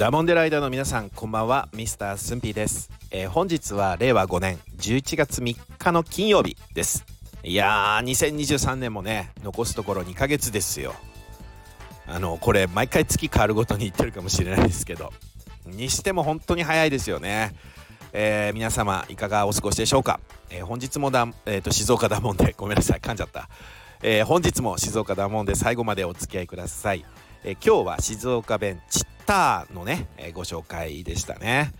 ダモンデライダーの皆さんこんばんは。ミスタースンピーです、えー、本日は令和5年11月3日の金曜日です。いやー2023年もね残すところ2ヶ月ですよ。あのこれ毎回月変わるごとに言ってるかもしれないですけど。にしても本当に早いですよね。えー、皆様いかがお過ごしでしょうか、えー、本日もだ、えーと、静岡だもんでごめんなさい噛んじゃった、えー、本日も静岡だもんで最後までお付き合いください、え今日は静岡弁ちったのね、えご紹介でしたね、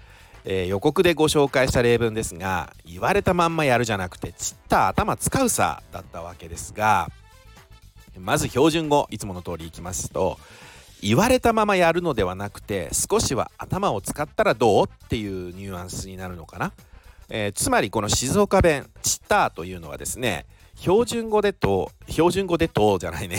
え予告でご紹介した例文ですが言われたまんまやるじゃなくてちった頭使うさだったわけですがまず標準語いつもの通りいきますと言われたままやるのではなくて少しは頭を使ったらどうっていうニュアンスになるのかな、えー、つまりこの静岡弁「チッター」というのはですね標準語でと標準語でとじゃないね。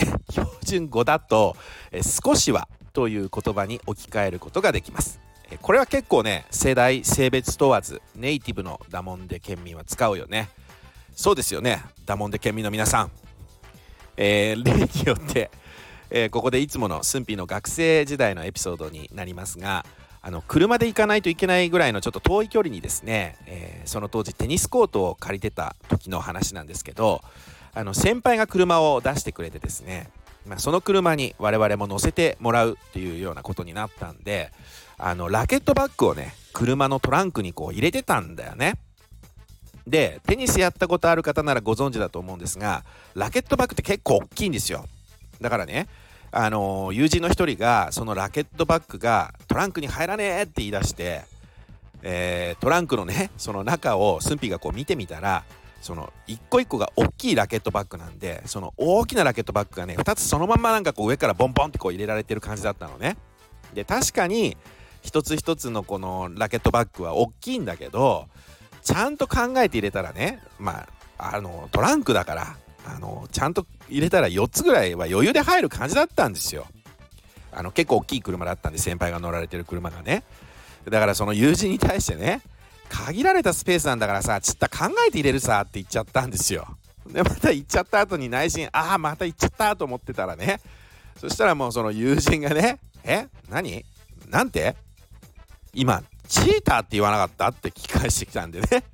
準語だと、え、少しはという言葉に置き換えることができます、え、これは結構ね世代性別問わずネイティブのダモンデ県民は使うよね。そうですよね。ダモンデ県民の皆さん。えー、例によってえー、ここでいつものスンピーの学生時代のエピソードになりますがあの車で行かないといけないぐらいのちょっと遠い距離にですね、えー、その当時テニスコートを借りてた時の話なんですけどあの先輩が車を出してくれてですね、まあ、その車に我々も乗せてもらうっていうようなことになったんであのラケットバッグをね車のトランクにこう入れてたんだよね。でテニスやったことある方ならご存知だと思うんですがラケットバッグって結構大きいんですよだからねあの友人の一人がそのラケットバッグがトランクに入らねえって言い出して、えー、トランクのねその中をスンピがこう見てみたらその一個一個が大きいラケットバッグなんでその大きなラケットバッグがね2つそのままなんかこう上からボンボンってこう入れられてる感じだったのねで確かに一つ一つのこのラケットバッグは大きいんだけどちゃんと考えて入れたらねまああのトランクだからあのちゃんと入れたら4つぐらいは余裕で入る感じだったんですよ。あの結構大きい車だったんで先輩が乗られてる車がね。だからその友人に対してね限られたスペースなんだからさちった考えて入れるさって言っちゃったんですよ。でまた行っちゃった後に内心ああまた行っちゃったと思ってたらね。そしたらもうその友人がね「え？何？なんて？今チーターって言わなかった?」って聞き返してきたんでね。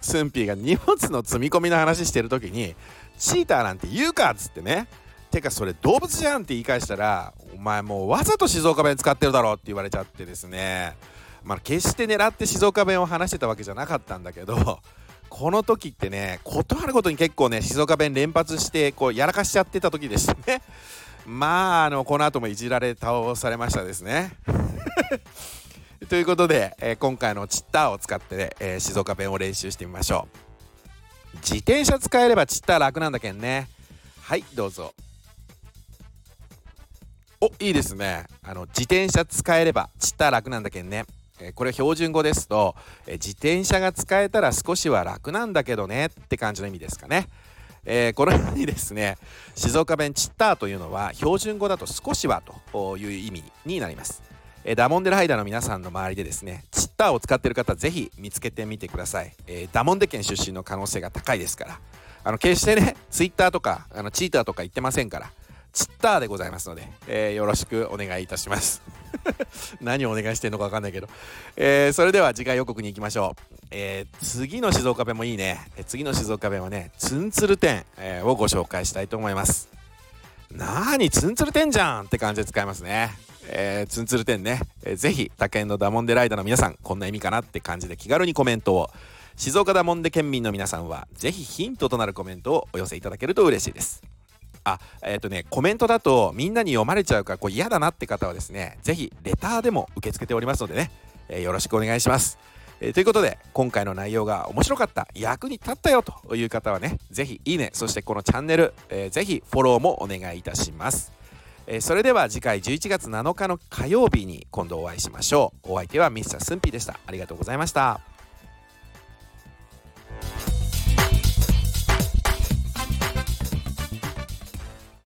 スンピーが荷物の積み込みの話してる時にチーターなんて言うかっつってね。てかそれ動物じゃんって言い返したらお前もうわざと静岡弁使ってるだろって言われちゃってですね。まあ決して狙って静岡弁を話してたわけじゃなかったんだけどこの時ってね断ることに結構ね静岡弁連発してこうやらかしちゃってた時でしたね。まああのこの後もいじられ倒されましたですね。ということで、えー、今回のチッターを使って、ね、えー、静岡弁を練習してみましょう。自転車使えればちったら楽なんだけんね。はいどうぞ。おいいですね。あの自転車使えればちったら楽なんだけんね。えこれ標準語ですと、え自転車が使えたら少しは楽なんだけどねって感じの意味ですかね。えー、このようにですね静岡弁チッターというのは標準語だと少しはという意味になります。えダモンデラハイダーの皆さんの周りでですねチッターを使ってる方ぜひ見つけてみてください、えー、ダモンデ県出身の可能性が高いですからあの決してねツイッターとかあのチーターとか言ってませんからチッターでございますので、えー、よろしくお願いいたします。何をお願いしてんのか分かんないけど、えー、それでは次回予告に行きましょう、えー、次の静岡弁もいいね、え次の静岡弁はねツンツルテン、えをご紹介したいと思います。なーにツンツルテンじゃんって感じで使いますね。えー、ツンツルテンね、えー、ぜひ他県のダモンデライダーの皆さんこんな意味かなって感じで気軽にコメントを。静岡ダモンデ県民の皆さんはぜひヒントとなるコメントをお寄せいただけると嬉しいです。あえっ、ー、とねコメントだとみんなに読まれちゃうからこう嫌だなって方はですねぜひレターでも受け付けておりますのでね、えー、よろしくお願いします。えー、ということで今回の内容が面白かった役に立ったよという方はねぜひいいねそしてこのチャンネル、えー、ぜひフォローもお願いいたします。えー、それでは次回11月7日の火曜日に今度お会いしましょう。お相手はミスタースンピーでした。ありがとうございました。